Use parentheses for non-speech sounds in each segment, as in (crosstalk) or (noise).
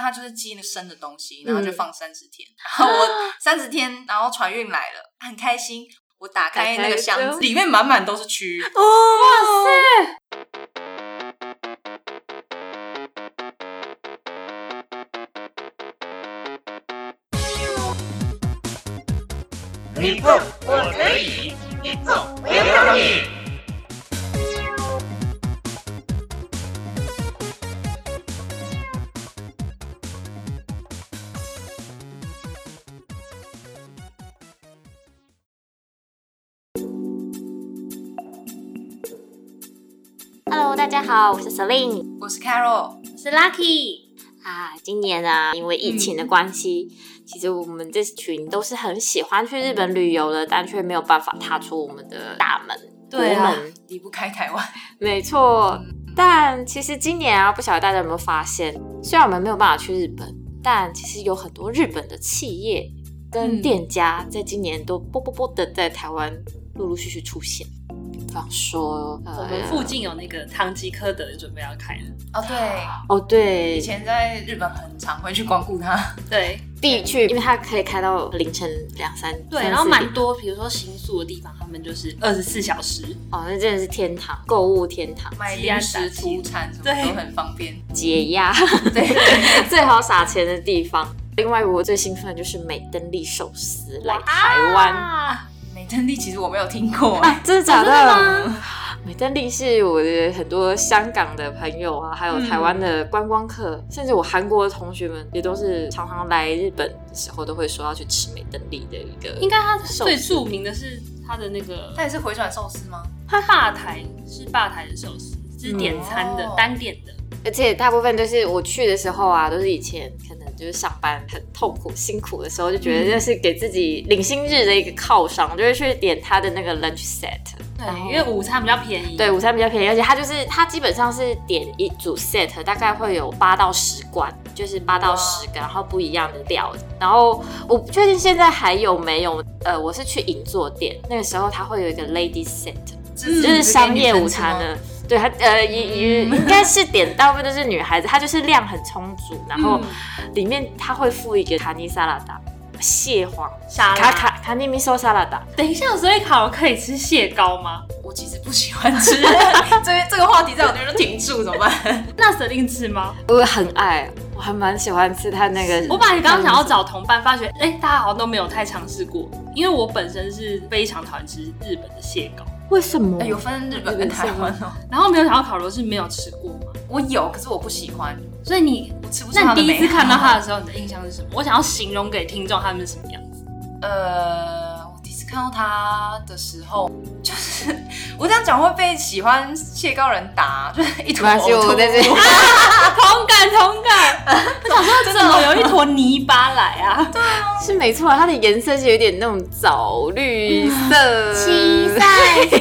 它就是寄那个生的东西，然后就放三十天。然后我 (laughs) 三十天，然后船运来了，很开心。我打开那个箱子，里面满满都是蛆。哦，哇塞！你蹦我可以，你蹦我有你。好，我是 Celine，我是 Carol，我是 Lucky。啊，今年啊，因为疫情的关系，其实我们这群都是很喜欢去日本旅游的，但却没有办法踏出我们的大门。对啊，离不开台湾。没错，但其实今年啊，不晓得大家有没有发现，虽然我们没有办法去日本，但其实有很多日本的企业跟店家在今年都啵啵啵的在台湾陆陆续续出现。说，我们附近有那个唐吉诃德准备要开了。哦，对，哦对，以前在日本很常会去光顾它，对，必去，因为它可以开到凌晨两三，对，然后蛮多，比如说新宿的地方，他们就是二十四小时，哦，那真的是天堂，购物天堂，买零食、出餐什么都很方便，解压，(laughs) 对，(laughs) 最好撒钱的地方。另外，我最兴奋的就是美登利寿司来台湾。美登利其实我没有听过，真的假的？美登利是我的很多香港的朋友啊，还有台湾的观光客，甚至我韩国的同学们也都是常常来日本的时候都会说要去吃美登利的一个。应该它最著名的是它的那个，它也是回转寿司吗？它吧台是吧台的寿司，是点餐的单点的，而且大部分就是我去的时候啊，都是以前可能。就是上班很痛苦辛苦的时候，就觉得这是给自己领薪日的一个犒赏，就会去点他的那个 lunch set。对，因为午餐比较便宜。对，午餐比较便宜，而且它就是它基本上是点一组 set，大概会有八到十罐，就是八到十个，然后不一样的料。然后我不确定现在还有没有，呃，我是去银座店，那个时候它会有一个 lady set，就是商业午餐的。对它，呃，也也应该是点大部分都是女孩子，它就是量很充足，然后里面它会附一个卡尼沙拉达，蟹黄沙拉，卡卡卡尼米索沙拉达。等一下，所以考可以吃蟹膏吗？(laughs) 我其实不喜欢吃，(laughs) 这这个话题在我这边就停住，怎么办？(laughs) 那舍定吃吗？我很爱，我还蛮喜欢吃它那个。我本来刚刚想要找同伴，发觉哎，大家好像都没有太尝试过，因为我本身是非常讨厌吃日本的蟹膏。为什么？有分日本跟台湾哦。然后没有想到烤肉是没有吃过吗？我有，可是我不喜欢。所以你我吃不那你第一次看到它的时候，你的印象是什么？我想要形容给听众，他们是什么样子？呃，看到他的时候，(laughs) 就是我这样讲会被喜欢蟹膏人打，就是一坨我在这里。同 (laughs) 感同感。(laughs) 我想说，怎么有一坨泥巴来啊？对啊，是没错，它的颜色是有点那种枣绿色、七彩色，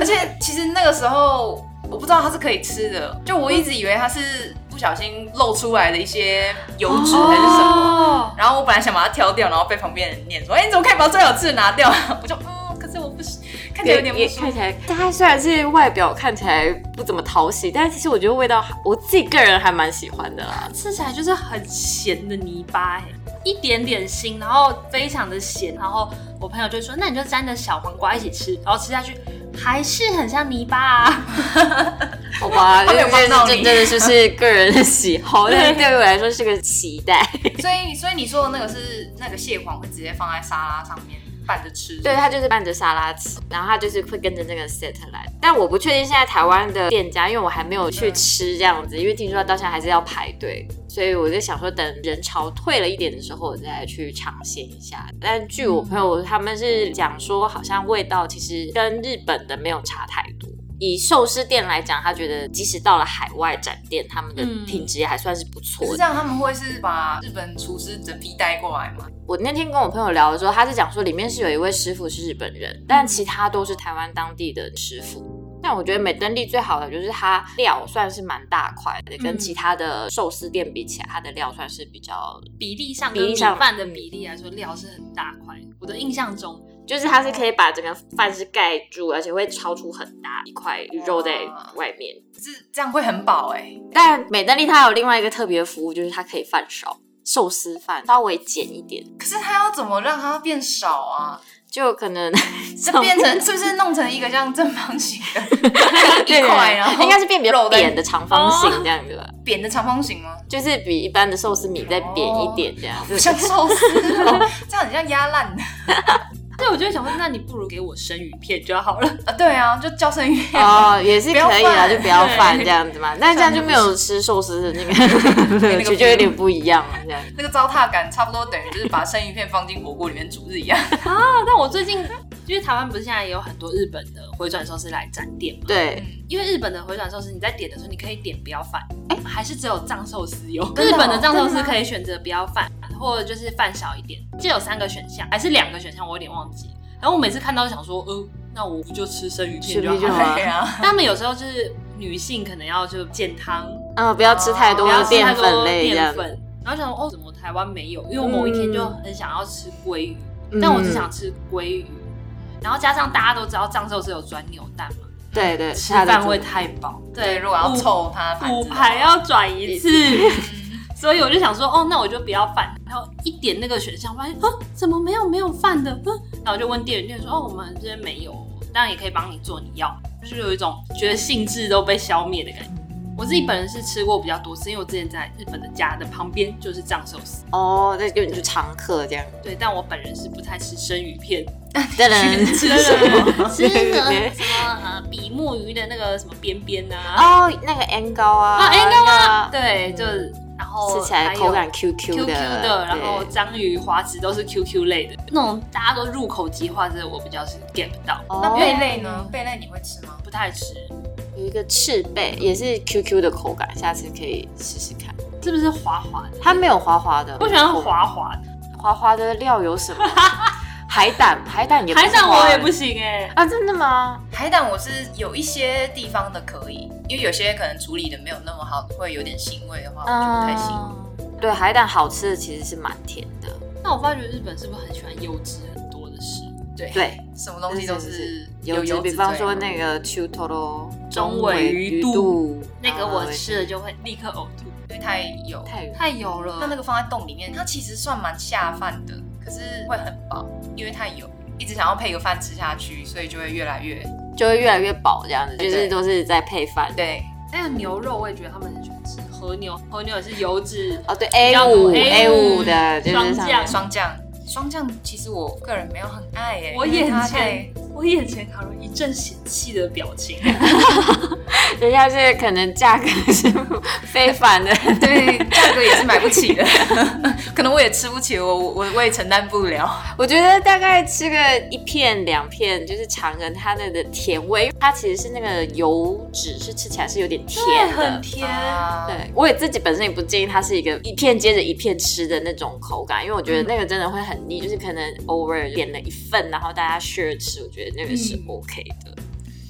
而且其实那个时候我不知道它是可以吃的，就我一直以为它是不小心露出来的一些油脂还是什么，然后我本来想把它挑掉，然后被旁边人念说：“哎，你怎么可以把最好吃的拿掉？” (laughs) 我就嗯，可是我不是。看起来有点不看起来，它虽然是外表看起来不怎么讨喜，但是其实我觉得味道，我自己个人还蛮喜欢的啦。吃起来就是很咸的泥巴，一点点腥，然后非常的咸。然后我朋友就说：“那你就沾着小黄瓜一起吃，然后吃下去还是很像泥巴。”啊。(laughs) 好吧，(laughs) 这这真的就是个人的喜好，(laughs) 但是对我来说是个期待。所以，所以你说的那个是那个蟹黄会直接放在沙拉上面。拌着吃，对，它就是拌着沙拉吃，然后它就是会跟着那个 set 来。但我不确定现在台湾的店家，因为我还没有去吃这样子，因为听说到现在还是要排队，所以我就想说，等人潮退了一点的时候，我再去尝鲜一下。但据我朋友他们是讲说，好像味道其实跟日本的没有差太多。以寿司店来讲，他觉得即使到了海外展店，他们的品质也还算是不错。是这样，他们会是把日本厨师整批带过来吗？我那天跟我朋友聊的时候，他是讲说里面是有一位师傅是日本人，但其他都是台湾当地的师傅。但我觉得美登利最好的就是它料算是蛮大块的，跟其他的寿司店比起来，它的料算是比较比例上比例上饭的比例来说，料是很大块。我的印象中。就是它是可以把整个饭是盖住，而且会超出很大一块肉在外面。是这样会很饱哎、但美登利它有另外一个特别服务，就是它可以饭少，寿司饭稍微减一点，可是它要怎么让它变少啊？就可能 (laughs) 是变成是不是弄成一个像正方形的对 (laughs) 一块，然后应该是变比较扁的长方形这样子吧，扁的长方形吗？就是比一般的寿司米再扁一点这样。子像寿司，(laughs) 这样很像压烂的那我就会想说，那你不如给我生鱼片就好了。啊！(laughs) 对啊，就叫生鱼片。哦，也是可以不要啦，饭就不要饭对这样子嘛。那这样就没有吃寿司的那个 (laughs) 就有点不一样了。这样那个糟蹋感差不多等于就是把生鱼片放进火锅里面煮是一样。(laughs) 啊，但我最近因为台湾不是现在也有很多日本的回转寿司来展店嘛？对，因为日本的回转寿司，你在点的时候，你可以点不要饭，哎、还是只有藏寿司有。日本的藏寿司可以选择不要饭，或者就是饭少一点，就有三个选项，还是两个选项，我有点忘记。然后我每次看到就想说，呃，那我不就吃生鱼片就好了？好 (laughs) 对啊，但他们有时候就是女性可能要就健康，嗯，不要吃太多不要吃太淀多粉类淀。粉。然后想说，哦，怎么台湾没有？因为我某一天就很想要吃鲑鱼，嗯但我只想吃鲑鱼。然后加上大家都知道藏寿司有转扭蛋嘛，对对，吃它的主饭会太饱。对，如果要凑它盘骨子的话牌要转一次，(laughs) 所以我就想说，哦，那我就不要饭。然后一点那个选项，发现啊，怎么没有？没有饭的？嗯，然后我就问店员，店员说，哦，我们这边没有，当然也可以帮你做，你要，就是有一种觉得兴致都被消灭的感觉。我自己本人是吃过比较多次，因为我之前在日本的家的旁边就是藏寿司，哦，那就你就常客这样。对，但我本人是不太吃生鱼片，真的吃什么？吃那个什么？呃比目鱼的那个什么？边边啊，哦，那个 N 糕啊，啊 N 糕啊，对，就是然后吃起来还有口感 Q Q QQ 的，然后章鱼、花枝都是 QQ 类的，那种大家都入口即化，这个我比较是 get 不到，那哦贝类呢？贝类你会吃吗？不太吃，有一个赤贝也是 Q Q 的口感，下次可以试试看。是不是滑滑的？它没有滑滑的，我喜欢滑滑的，滑滑的料有什么？(laughs) 海胆，海胆也不海胆我也不行哎、啊，真的吗？海胆我是有一些地方的可以，因为有些可能处理的没有那么好，会有点腥味的话，我就不太行。嗯对，海胆好吃的其实是蛮甜的，那我发觉日本是不是很喜欢优质很多的食物？对，对，什么东西都是有油脂比方说那个 o r o 中尾鱼肚。肚，那个我吃了就会立刻呕吐，因为太油。太太油了。那那个放在洞里面，它其实算蛮下饭的，可是会很饱，因为太油，一直想要配个饭吃下去，所以就会越来越就会越来越饱这样子，就是都是在配饭。对。那个牛肉我也觉得他们很喜欢吃和牛，和牛也是油脂哦，对 A 较五浓 A 五嗯的，就是双酱双酱，双酱其实我个人没有很爱耶，我因为眼前它太我眼前卡了一阵嫌弃的表情。(laughs) 人家是可能价格是非凡的，(laughs) 对价格也是买不起的，(laughs) 可能我也吃不起，我我我也承担不了。我觉得大概吃个一片两片，就是尝个它的的甜味，它其实是那个油脂是吃起来是有点甜的，很甜。啊，对，我也自己本身也不建议它是一个一片接着一片吃的那种口感，因为我觉得那个真的会很腻，就是可能偶尔点了一份，然后大家 share 吃，我觉得那个是 OK 的。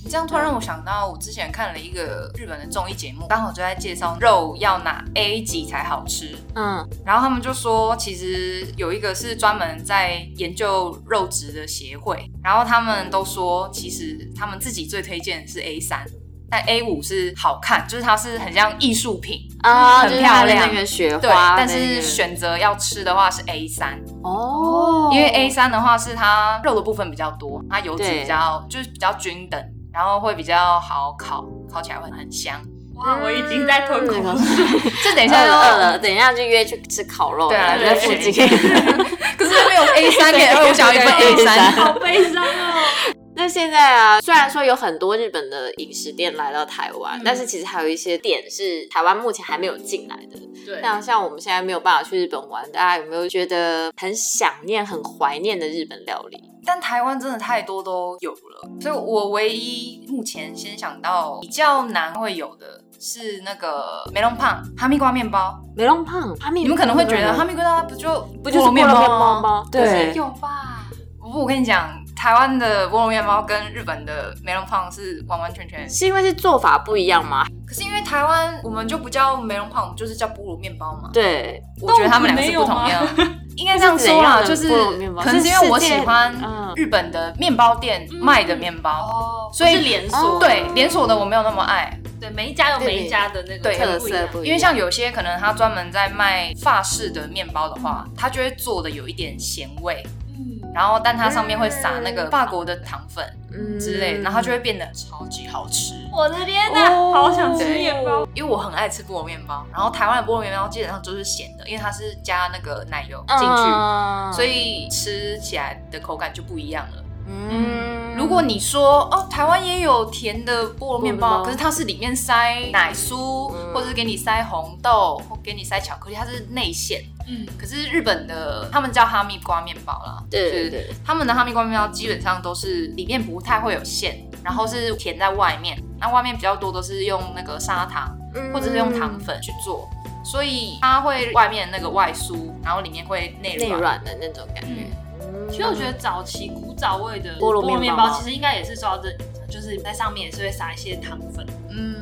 你这样突然让我想到，我之前看了一个日本的综艺节目，刚好就在介绍肉要拿 A 级才好吃。嗯，然后他们就说，其实有一个是专门在研究肉质的协会，然后他们都说，其实他们自己最推荐的是 A 三，但 A 五是好看，就是它是很像艺术品，啊，很就是它的漂亮那个雪对。花，但是选择要吃的话是 A 三，哦，因为 A 三的话是它肉的部分比较多，它油脂比较就是比较均等，然后会比较好烤，烤起来会很香。哇，我已经在吞口那个水。(laughs) 这等一下就饿了，等一下就约去吃烤肉了，对啊在附近。(laughs) 可是没有 A 三给，我想要一份 A 三。好悲伤哦！那现在啊，虽然说有很多日本的饮食店来到台湾，嗯但是其实还有一些店是台湾目前还没有进来的。对那像我们现在没有办法去日本玩，大家有没有觉得很想念、很怀念的日本料理？但台湾真的太多都有了，所以我唯一目前先想到比较难会有的是那个梅隆胖哈密瓜面包。梅隆胖，哈密，你们可能会觉得哈密瓜不就不就是面包包吗？对，有吧？不，我跟你讲，台湾的菠萝面包跟日本的梅隆胖是完完全全。是因为是做法不一样吗？可是因为台湾我们就不叫梅隆胖，我们就是叫菠萝面包嘛。对，我觉得他们两个是不同样。应该这样说啦，就是可能是因为我喜欢日本的面包店卖的面包，哦，所以是连锁，对连锁的我没有那么爱。对，每一家有每一家的那个特色不一样，因为像有些可能他专门在卖法式的面包的话，他就会做的有一点咸味，嗯，然后但它上面会撒那个法国的糖粉嗯之类的，然后它就会变得超级好吃。我的天哪，哦好想吃面包。因为我很爱吃菠萝面包，然后台湾的菠萝面包基本上都是咸的，因为它是加那个奶油进去，嗯所以吃起来的口感就不一样了。嗯如果你说哦，台湾也有甜的菠萝面包，菠萝面包可是它是里面塞奶酥，嗯或者是给你塞红豆，或给你塞巧克力，它是内馅。嗯，可是日本的他们叫哈密瓜面包啦，就是对。对对，他们的哈密瓜面包基本上都是里面不太会有馅，然后是填在外面，那外面比较多都是用那个砂糖嗯。或者是用糖粉去做，所以它会外面那个外酥，然后里面会内内软。软的那种感觉。嗯。其实我觉得早期古早味的菠萝面包。面包，其实应该也是受到这，就是在上面也是会撒一些糖粉。嗯，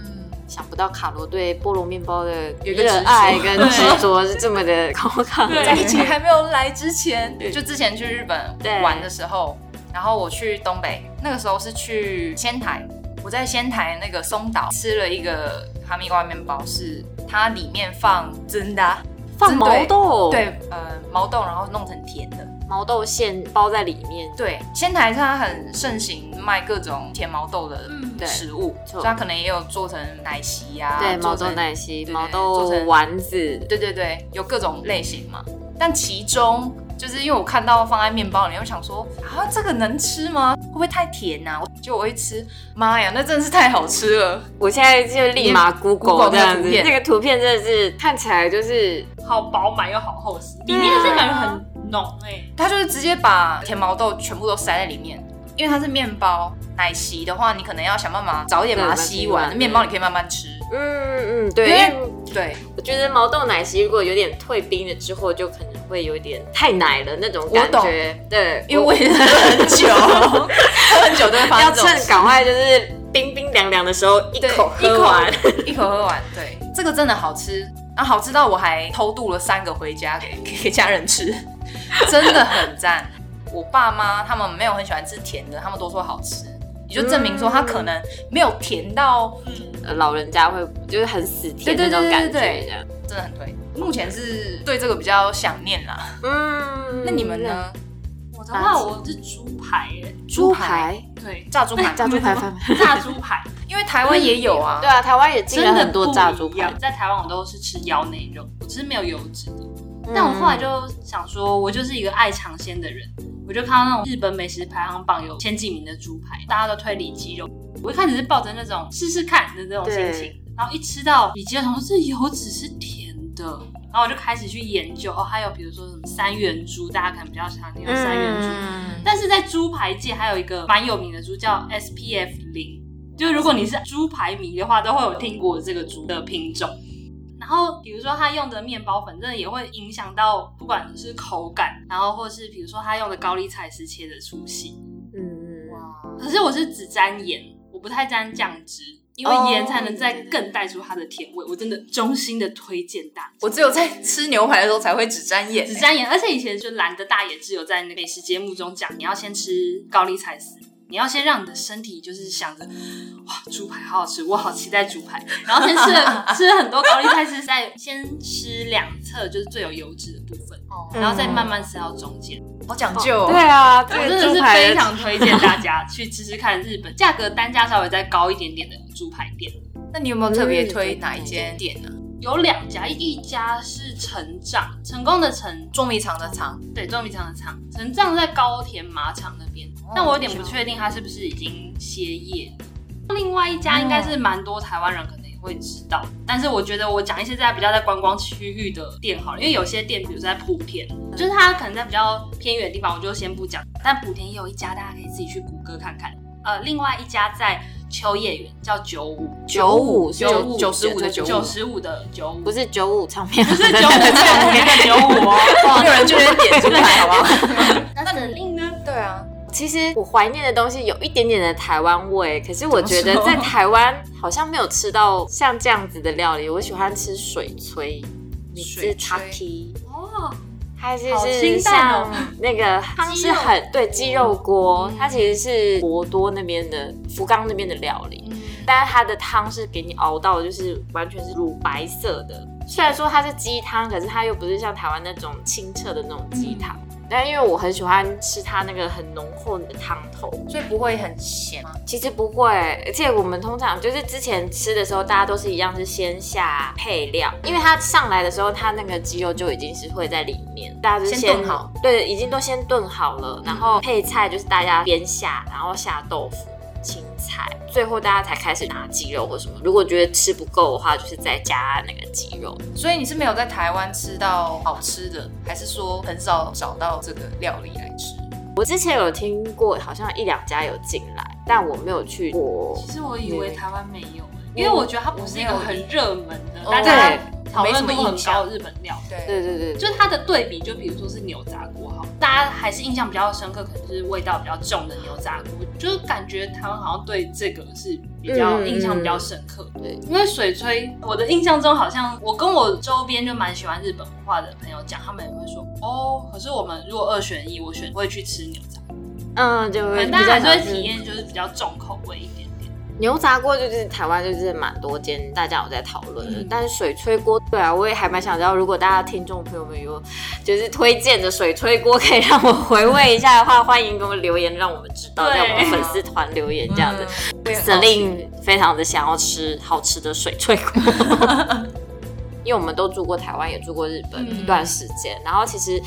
想不到卡罗对菠萝面包的有个热爱跟执着是这么的高亢。对在疫情还没有来之前，就之前去日本玩的时候，然后我去东北，那个时候是去仙台，我在仙台那个松岛吃了一个哈密瓜面包，是它里面放 (laughs) 真的啊放毛豆，，对，呃，毛豆，然后弄成甜的。毛豆馅包在里面。对，仙台它很盛行卖各种甜毛豆的食物，所以它可能也有做成奶昔呀、对，毛豆奶昔、对毛豆做成丸子，对对对，有各种类型嘛。但其中就是因为我看到放在面包里，我想说啊，这个能吃吗？会不会太甜呐、啊？结果我一吃，妈呀，那真的是太好吃了！(laughs) 我现在就立马 Google Google 这样子，那个图片那个图片真的是看起来就是好饱满又好厚实，里面是感觉很浓哎、它就是直接把甜毛豆全部都塞在里面，因为它是面包。奶昔的话，你可能要想办法早一点把它吸完，面包你可以慢慢吃。嗯嗯对，因为对，我觉得毛豆奶昔如果有点退冰了之后，就可能会有点太奶了那种感觉。对，因为我喝很久，(laughs) 喝很久都会发要趁赶快就是冰冰凉凉的时候一口喝完。(laughs) 一口喝完。对，这个真的好吃，然后好吃到我还偷渡了三个回家给给给家人吃，真的很赞。我爸妈他们没有很喜欢吃甜的，他们都说好吃，也就证明说他可能没有甜到呃老人家会就是很死甜对对对那种感觉，对对这样。真的很推。目前是对这个比较想念啦。嗯那你们？呢？我的话我是猪排哎、猪排、对，(laughs) (laughs) 炸猪排，炸猪排，炸猪排因为台湾也有啊。对啊，台湾也进了真的很多炸猪排。在台湾我都是吃腰内肉，我只是没有油脂的。嗯但我后来就想说，我就是一个爱尝鲜的人，我就看到那种日本美食排行榜有前几名的猪排，大家都推里脊肉。我一开始是抱着那种试试看的那种心情，然后一吃到里脊肉，想说这油脂是甜的，然后我就开始去研究哦，还有比如说什么三元猪，大家可能比较常听到三元猪，嗯但是在猪排界还有一个蛮有名的猪叫 SPF 零，就如果你是猪排迷的话，都会有听过这个猪的品种。然后比如说他用的面包粉，真的也会影响到不管是口感，然后或是比如说他用的高丽菜丝切的粗细。嗯嗯，哇，可是我是只沾盐，我不太沾酱汁，因为盐才能再更带出它的甜味。我真的衷心的推荐大家。我只有在吃牛排的时候才会只沾盐，只沾盐，而且以前就懒得大野只有在那美食节目中讲，你要先吃高丽菜丝，你要先让你的身体就是想着，哇，猪排好好吃，我好期待猪排，然后先吃了 (laughs) 吃了很多高丽菜是在先吃两侧就是最有油脂的部分，哦然后再慢慢吃到中间。好讲究、哦。对啊，我真的是非常推荐大家去吃吃看日本价格单价稍微再高一点点的猪排店。(laughs) 那你有没有特别推哪一间店呢？有两家，一一家是成长，成功的成，捉迷藏的藏，对，捉迷藏的藏，成长在高田马场那边，但我有点不确定他是不是已经歇业。另外一家应该是蛮多台湾人可能也会知道，但是我觉得我讲一些在比较在观光区域的店好了，因为有些店，比如说在莆田，就是它可能在比较偏远的地方，我就先不讲。但莆田也有一家，大家可以自己去谷歌看看。呃，另外一家在秋叶原叫九五九五九五九十五的九五，九十五的九五，不是九五唱片，不是九五唱片的九五哦。(laughs) 有人就会点出来，好不好？(laughs) 那指令呢？对啊，其实我怀念的东西有一点点的台湾味，可是我觉得在台湾好像没有吃到像这样子的料理。我喜欢吃水炊，你吃水炊？Taki，哦，它其好实是像那个汤是很对鸡肉锅，它其实是博多那边的福冈那边的料理，但是它的汤是给你熬到就是完全是乳白色的。虽然说它是鸡汤，可是它又不是像台湾那种清澈的那种鸡汤。但因为我很喜欢吃它那个很浓厚的汤头，所以不会很咸吗？其实不会，而且我们通常就是之前吃的时候，大家都是一样是先下配料，因为它上来的时候，它那个鸡肉就已经是会在里面，大家就是先炖好，对，已经都先炖好了，然后配菜就是大家边下，然后下豆腐、青菜，最后大家才开始拿鸡肉或什么。如果觉得吃不够的话，就是再加那个鸡肉。所以你是没有在台湾吃到好吃的，还是说很少找到这个料理来吃？我之前有听过，好像一两家有进来，但我没有去过。其实我以为台湾没有、因为我觉得它不是一个很热门的，哦大家对讨论度没什么很印象高的日本料。对对对对，就是它的对比，就比如说是牛杂锅哈，大家还是印象比较深刻，可能就是味道比较重的牛杂锅，就是感觉台湾好像对这个是比较嗯印象比较深刻。对因为水炊，我的印象中好像我跟我周边就蛮喜欢日本文化的朋友讲，他们也会说哦，可是我们如果二选一，我选会去吃牛杂，嗯，就会可能大家还是会体验就是比较重口味一点点。牛杂锅就是台湾就是蛮多间大家有在讨论的，嗯。但是水炊锅，对啊，我也还蛮想知道，如果大家听众朋友们有就是推荐的水炊锅，可以让我回味一下的话，欢迎给我们留言，让我们知道，在我们粉丝团留言这样子。嗯，我也很好奇 Celine 非常的想要吃好吃的水炊锅，(laughs) 因为我们都住过台湾，也住过日本嗯一段时间，然后其实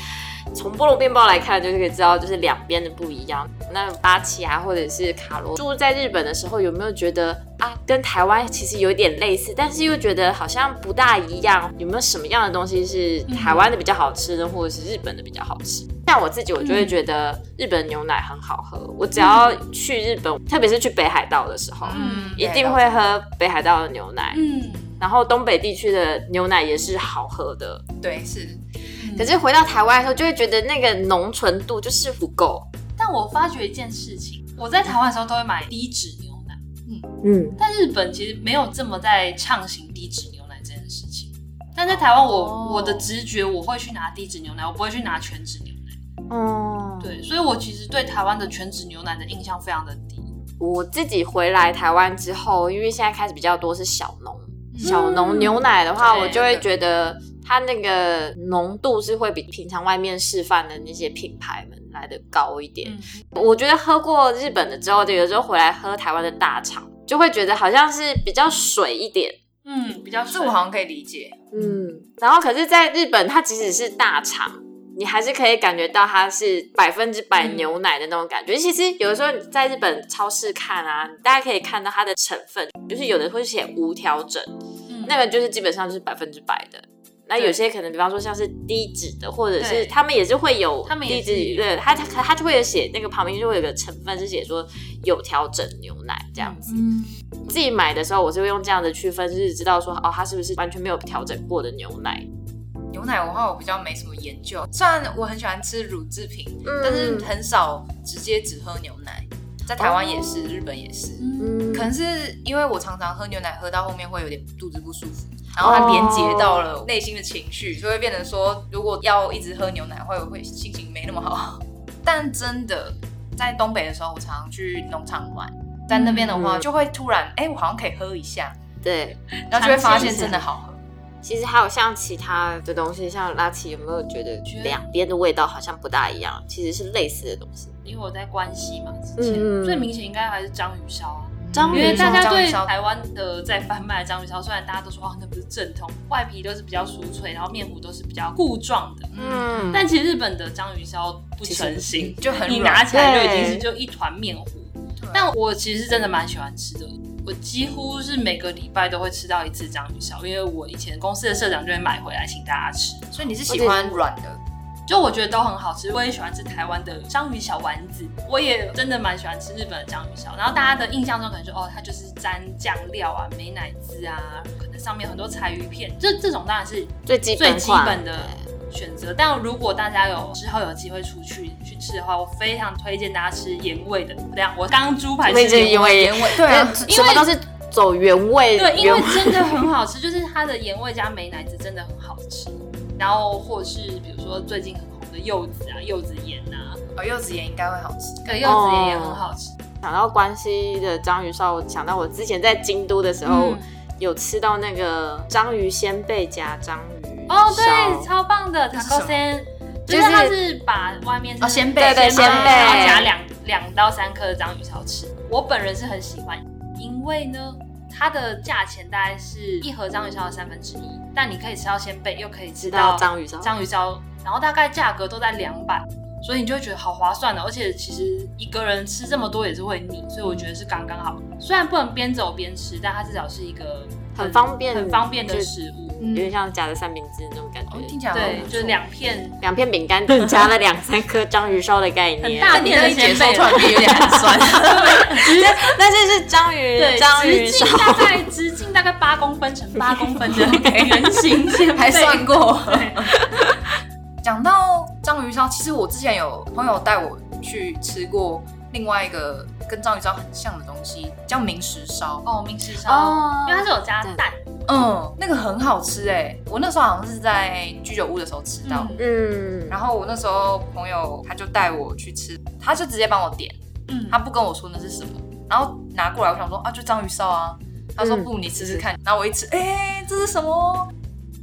从菠萝面包来看，就是可以知道就是两边的不一样。那八七啊，或者是卡罗住在日本的时候，有没有觉得啊，跟台湾其实有点类似，但是又觉得好像不大一样？有没有什么样的东西是台湾的比较好吃呢，或者是日本的比较好吃？像我自己，我就会觉得日本牛奶很好喝。我只要去日本，特别是去北海道的时候，嗯一定会喝北海道的牛奶。嗯，然后东北地区的牛奶也是好喝的，对是，可是回到台湾的时候，就会觉得那个浓醇度就是不够。但我发觉一件事情，我在台湾的时候都会买低脂牛奶。嗯嗯，但日本其实没有这么在畅行低脂牛奶这件事情。但在台湾我，哦我的直觉我会去拿低脂牛奶，我不会去拿全脂牛奶。哦，对，所以我其实对台湾的全脂牛奶的印象非常的低。我自己回来台湾之后，因为现在开始比较多是小农，小浓牛奶的话，对我就会觉得它那个浓度是会比平常外面示范的那些品牌们来的高一点。嗯，我觉得喝过日本的之后，就有时候回来喝台湾的大厂，就会觉得好像是比较水一点。嗯，比较这我好像可以理解。嗯，然后可是，在日本，它即使是大厂，你还是可以感觉到它是百分之百牛奶的那种感觉。其实有的时候你在日本超市看啊，大家可以看到它的成分，就是有的会写无调整，嗯那个就是基本上就是百分之百的。那有些可能，比方说像是低脂的，或者是他们也是会有他们也低脂，对，它它它就会有写那个旁边就会有个成分是写说有调整牛奶这样子。嗯，自己买的时候，我是会用这样的区分，就是知道说哦，它是不是完全没有调整过的牛奶。牛奶的话我比较没什么研究，虽然我很喜欢吃乳制品，嗯但是很少直接只喝牛奶。在台湾也是，日本也是，嗯可能是因为我常常喝牛奶，喝到后面会有点肚子不舒服，然后它连接到了内心的情绪，就会变成说，如果要一直喝牛奶，会会心情没那么好。(laughs) 但真的在东北的时候，我常常去农场玩，在那边的话，嗯就会突然，哎、我好像可以喝一下，对，然后就会发现真的好喝。其实还有像其他的东西，像拉奇有没有觉得觉得两边的味道好像不大一样？其实是类似的东西。因为我在关西嘛，之前、最明显应该还是章鱼烧啊。章鱼因为大家对台湾的在贩卖的章鱼烧，虽然大家都说哦那不是正统，外皮都是比较酥脆，然后面糊都是比较固状的，嗯，但其实日本的章鱼烧不成型，就很你软拿起来就已经是就一团面糊对。但我其实是真的蛮喜欢吃的，我几乎是每个礼拜都会吃到一次章鱼烧，因为我以前公司的社长就会买回来请大家吃。所以你是喜欢软的，就我觉得都很好吃，我也喜欢吃台湾的章鱼小丸子，我也真的蛮喜欢吃日本的章鱼烧。然后大家的印象中可能说，哦，它就是沾酱料啊、美乃滋啊，可能上面很多柴鱼片，(laughs) 这这种当然是最基最基本的选择。但如果大家有之后有机会出去去吃的话，我非常推荐大家吃盐味的。这样，我刚猪排对，是盐味，这因为原味对啊，对什么都是走原味，对，因为真的很好吃，就是它的盐味加美奶子真的很好吃。然后或是比如说最近很红的柚子啊、柚子盐啊，哦，柚子盐应该会好吃。对，柚子盐也很好吃。想到关西的章鱼烧，我想到我之前在京都的时候、嗯有吃到那个章鱼鲜贝夹章鱼哦，烧对，超棒的那是 taco 什么 sen，就就是是它是把外面是哦鲜贝对对鲜贝然后夹两两到三颗的章鱼烧吃。我本人是很喜欢，因为呢，它的价钱大概是一盒章鱼烧的三分之一，但你可以吃到鲜贝，又可以吃到章鱼烧，章鱼烧，然后大概价格都在两百。所以你就会觉得好划算的，而且其实一个人吃这么多也是会腻，所以我觉得是刚刚好。虽然不能边走边吃，但它至少是一个很方便很方便的食物。有点像夹的三明治那种感觉。哦，听起来对就是两片。两片饼干夹了两三颗章鱼烧的概念，很大但你的鲜贝说突然变有点寒酸。(laughs) 但是是章鱼对，章鱼烧。直径，大概直径大概八公分乘八公分的圆形鲜贝，还算过。对。讲到章鱼烧，其实我之前有朋友带我去吃过另外一个跟章鱼烧很像的东西，叫明石烧。哦，明石烧，哦因为它是有加蛋，嗯，那个很好吃哎，我那时候好像是在居酒屋的时候吃到。嗯嗯，然后我那时候朋友他就带我去吃，他就直接帮我点，嗯，他不跟我说那是什么，然后拿过来，我想说啊，就章鱼烧啊。他说嗯不，你吃吃看。然后我一吃，哎、这是什么？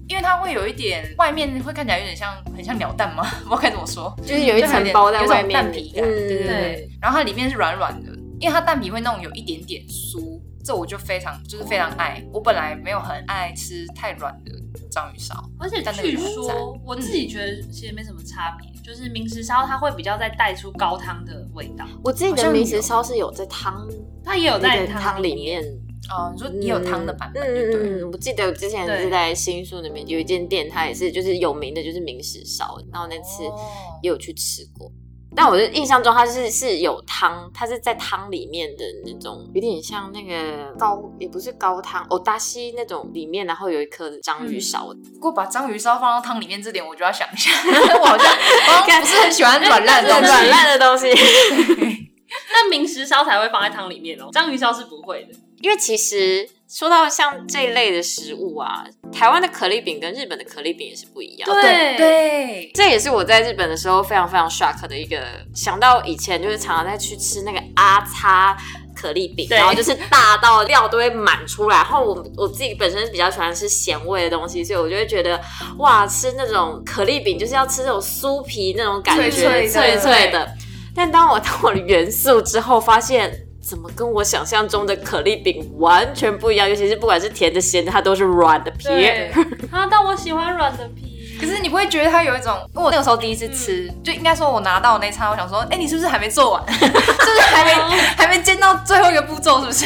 因为它会有一点，外面会看起来有点像，很像鸟蛋吗？(laughs) 不知道该怎么说，就是有一层包在外面，有一种蛋皮感，对对对。然后它里面是软软的，因为它蛋皮会那种有一点点酥，这我就非常就是非常爱。我本来没有很爱吃太软的章鱼烧，而且据就很赞说我自己觉得其实没什么差别，就是明石烧它会比较再带出高汤的味道，我记得明石烧是有在汤它也有在那个汤里面，哦，你说也有汤的版本，嗯对？嗯嗯，我记得我之前是在新宿那边有一间店，它也是就是有名的，就是明石烧，然后那次哦也有去吃过。但我的印象中，它是是有汤，它是在汤里面的那种，有点像那个高，也不是高汤，哦达西那种里面，然后有一颗章鱼烧。不过把章鱼烧放到汤里面这点，我就要想一下，(laughs) 我好像 (laughs) 我好像不是很喜欢软烂的东西。(laughs) 软烂的东西。那明石烧才会放在汤里面哦，章鱼烧是不会的。因为其实说到像这一类的食物啊，台湾的可丽饼跟日本的可丽饼也是不一样。对对，这也是我在日本的时候非常非常 shock 的一个，想到以前就是常常在去吃那个阿叉可丽饼，然后就是大到料都会满出来。然后我我自己本身比较喜欢吃咸味的东西，所以我就会觉得哇，吃那种可丽饼就是要吃那种酥皮那种感觉，脆脆的脆脆的。但当我到了元素之后，发现怎么跟我想象中的可丽饼完全不一样，尤其是不管是甜的咸的，它都是软的皮。啊，但我喜欢软的皮。可是你不会觉得它有一种，因为我那个时候第一次吃，(laughs) 就应该说我拿到那一餐，我想说，哎、你是不是还没做完？(laughs) 就是还没还没煎到最后一个步骤，是不是？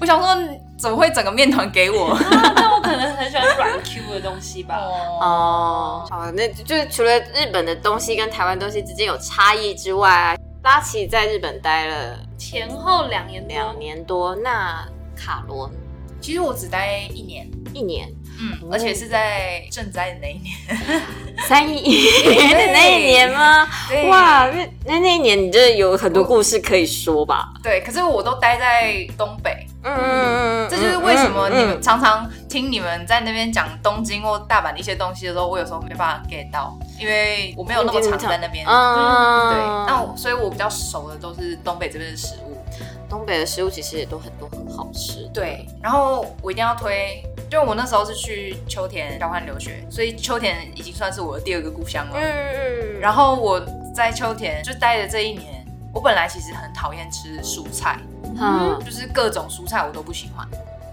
我想说，怎么会整个面团给我？啊，但我可能很喜欢软 Q 的东西吧。哦，好，那就是除了日本的东西跟台湾东西之间有差异之外啊，拉奇在日本待了前后两年两年多，那卡罗其实我只待一年，一年，嗯，而且是在赈灾的那一年。(laughs) 三一年的那一年吗？(laughs) 哇，那那那一年你这有很多故事可以说吧？对，可是我都待在东北，嗯嗯嗯嗯，这就是为什么你们嗯常常听你们在那边讲东京或大阪的一些东西的时候，我有时候没办法 get 到，因为我没有那么常在那边。嗯，对，那我所以我比较熟的都是东北这边的食物。东北的食物其实也都很多很好吃。对，然后我一定要推，就我那时候是去秋田交换留学，所以秋田已经算是我的第二个故乡了。嗯嗯，然后我在秋田就待的这一年，我本来其实很讨厌吃蔬菜，嗯就是各种蔬菜我都不喜欢。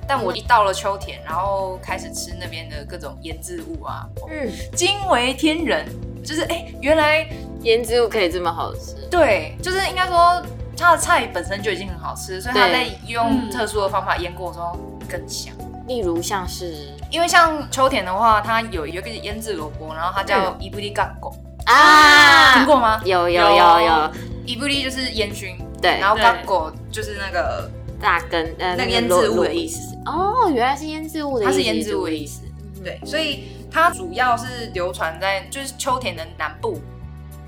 但我一到了秋田，然后开始吃那边的各种腌制物啊，嗯，惊为天人。就是哎、原来腌制物可以这么好吃。对，就是应该说它的菜本身就已经很好吃，所以它在用嗯特殊的方法腌过之后更香。例如像是因为像秋田的话，它有有一个腌制萝卜，然后它叫伊布利干狗，啊听过吗？有有有有，伊布利就是烟熏，对，然后对干狗就是那个大根呃那个腌萝制物的意思。哦，原来是腌制物的意思，它是腌制物的意思。对，所以它主要是流传在就是秋田的南部，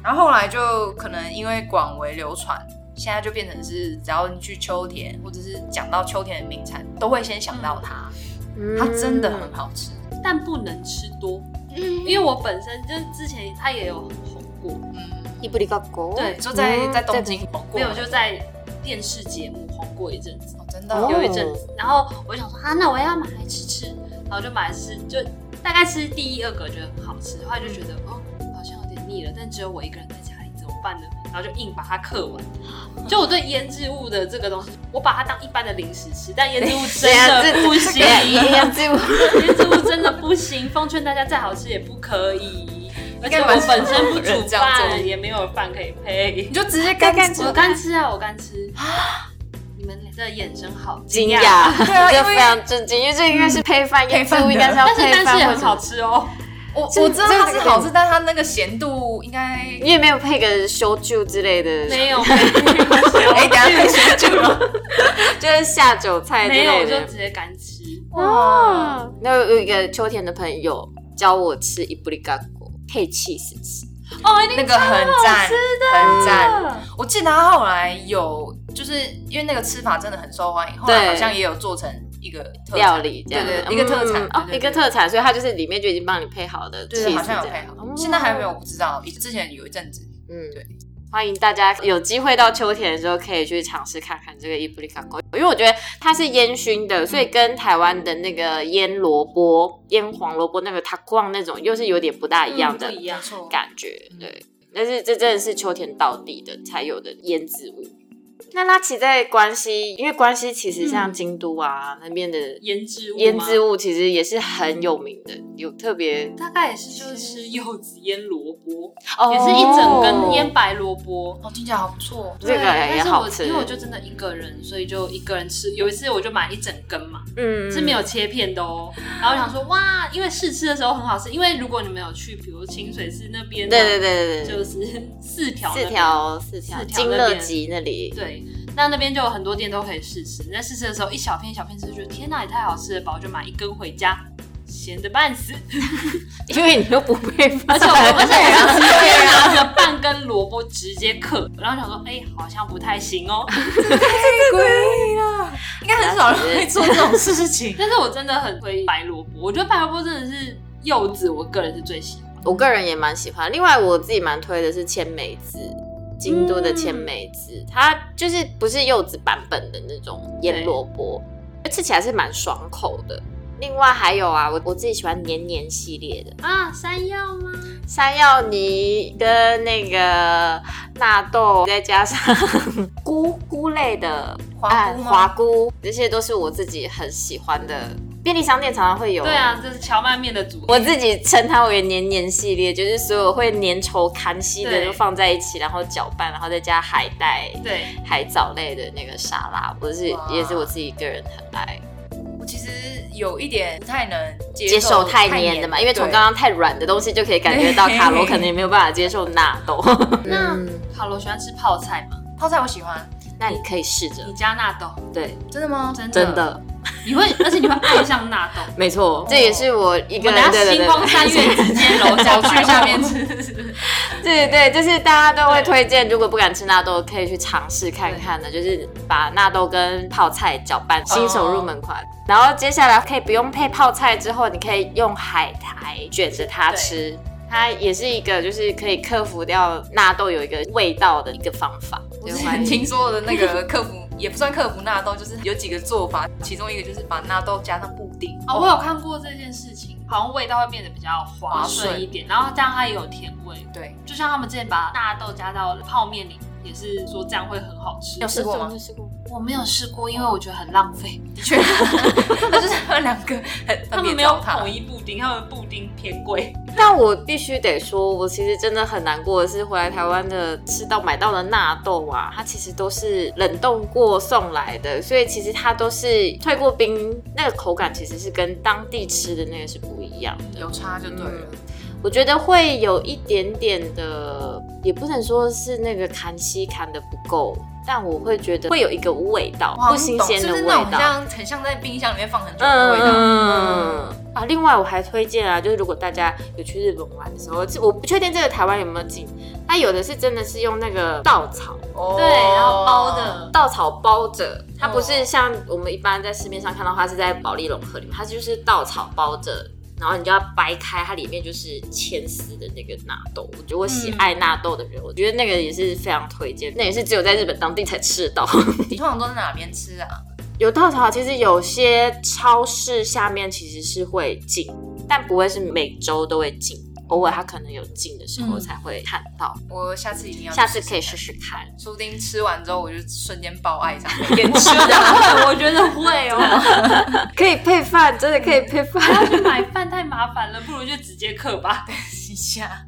然后后来就可能因为广为流传，现在就变成是只要你去秋田或者是讲到秋田的名产，都会先想到它，嗯。它真的很好吃。但不能吃多。因为我本身就是之前它也有红过，嗯，伊布里高国，对就在嗯在东京红过，没有就在电视节目红过一阵子，哦真的哦有一阵子。然后我就想说啊，那我要买来吃吃，然后就买来吃，就大概吃第一二个觉得很好吃，后来就觉得哦好像有点腻了，但只有我一个人在家里怎么办呢？然后就硬把它刻完。(laughs) 就我对腌制物的这个东西，我把它当一般的零食吃，但腌制物真的 (laughs) 不行，腌制物，腌制物真的不行。奉劝大家再好吃也不可以。而且我本身不煮饭，也没有饭可以配你。就直接 (laughs) 干干吃我干吃啊，我干吃。你们的眼神好惊讶，对啊 (laughs) 非常震惊，因为这应该是配饭，配饭应该是要但是配饭，但是也很好吃哦。我我知道它是好吃，但它那个咸度应该，你也没有配个修酒之类的，没有，(laughs) 哎，等一下配咸度了，就是下酒菜之没有，我就。直接干吃。哇，那有一个秋田的朋友教我吃伊布里嘎果配 cheese 吃，哦，一定那个很赞，很赞。我记得他后来有，就是因为那个吃法真的很受欢迎，后来好像也有做成一个料理这样，对对，一个特产一个特产，所以它就是里面就已经帮你配好的对，对好像有配好，哦现在还没有，我不知道，之前有一阵子，嗯，对。欢迎大家有机会到秋田的时候，可以去尝试看看这个伊布利卡狗，因为我觉得它是烟熏的，所以跟台湾的那个腌萝卜、腌黄萝卜那个塔逛那种，又是有点不大一样的嗯不一样错，感觉。对，但是这真的是秋田到底的才有的腌制物。那拉奇在关西，因为关西其实像京都啊、那边的腌制物吗，腌制物，其实也是很有名的，有特别大概也是就是吃柚子腌萝卜，哦。也是一整根腌白萝卜。哦，听起来好不错，这个对也好吃但是我因为我就真的一个人，所以就一个人吃。有一次我就买一整根嘛，嗯。是没有切片的哦。然后我想说，哇，因为试吃的时候很好吃，因为如果你们有去，比如清水寺那边，对对对对对，就是四条那四边条四条四条金乐吉那里，对，那那边就有很多店都可以试吃。你在试吃的时候，一小片一小片吃，就觉得天哪，也太好吃了吧！我就买一根回家，咸的半死。因为你又不配饭，而且我，而且我要直接拿着半根萝卜直接嗑，然后想说，哎、好像不太行哦。太贵了，应该很少人会做这种事情。但是我真的很推白萝卜，我觉得白萝卜真的是柚子，我个人是最喜欢。我个人也蛮喜欢。另外，我自己蛮推的是千梅子，京都的千梅子，它就是不是柚子版本的那种腌萝卜，吃起来是蛮爽口的。另外还有啊，我我自己喜欢黏黏系列的啊，山药吗？山药泥跟那个纳豆，再加上菇菇类的花菇花菇，这些都是我自己很喜欢的。便利商店常常会有，对啊，这是荞麦面的组合。我自己称它为黏黏系列，就是所有会粘稠看稀的对。就放在一起，然后搅拌，然后再加海带、对，海藻类的那个沙拉，我是也是我自己个人很爱。我其实有一点不太能接接受太黏的嘛，因为从刚刚太软的东西就可以感觉到卡罗可能也没有办法接受纳豆。(laughs) 那嗯。好了，我喜欢吃泡菜吗，泡菜我喜欢，那你可以试着你，加纳豆，对，真的吗？真的真的你会，而且你会爱上纳豆。没错，(laughs) 这也是我一个我等下对对对星光三月直接楼下 (laughs) 去下面吃。(laughs) 对对，就是大家都会推荐，如果不敢吃纳豆，可以去尝试看看的，就是把纳豆跟泡菜搅拌，新手入门款。然后接下来可以不用配泡菜，之后你可以用海苔卷着它吃。它也是一个，就是可以克服掉纳豆有一个味道的一个方法。我之前 (laughs) 听说的那个客服也不算克服纳豆，就是有几个做法，其中一个就是把纳豆加上布丁。哦，我有看过这件事情，好像味道会变得比较滑顺一点，然后这样它也有甜味。对，就像他们之前把纳豆加到泡面里，也是说这样会很好吃。有试过吗有试过。我没有试过，因为我觉得很浪费。的 (laughs) 确，那就是他们两个很他们没有他统一布丁，他们布丁偏贵。但我必须得说，我其实真的很难过的是，回来台湾的吃到买到的纳豆啊，它其实都是冷冻过送来的，所以其实它都是退过冰，那个口感其实是跟当地吃的那个是不一样的。有差就对了。我觉得会有一点点的，也不能说是那个砍稀砍的不够，但我会觉得会有一个味道，不新鲜的味就是那。像很像在冰箱里面放很久的味道。嗯啊，另外我还推荐啊，就是如果大家有去日本玩的时候，这我不确定这个台湾有没有进，它有的是真的是用那个稻草，哦对，然后包的。稻草包着，它不哦是像我们一般在市面上看到它是在保利龙盒里面，它就是稻草包着然后你就要掰开，它里面就是千丝的那个纳豆。我觉得我喜爱纳豆的人，我觉得那个也是非常推荐，那也是只有在日本当地才吃得到。(laughs) 你通常都在哪边吃啊？有稻草，其实有些超市下面其实是会进，但不会是每周都会进。偶尔他可能有进的时候才会看到，我下次一定要，下次可以试试看，说不定吃完之后我就瞬间爆爱上，(laughs) 边吃的，(laughs) 我觉得会哦，(laughs) 可以配饭，真的可以配饭，要去买饭太麻烦了，不如就直接刻吧，等一下。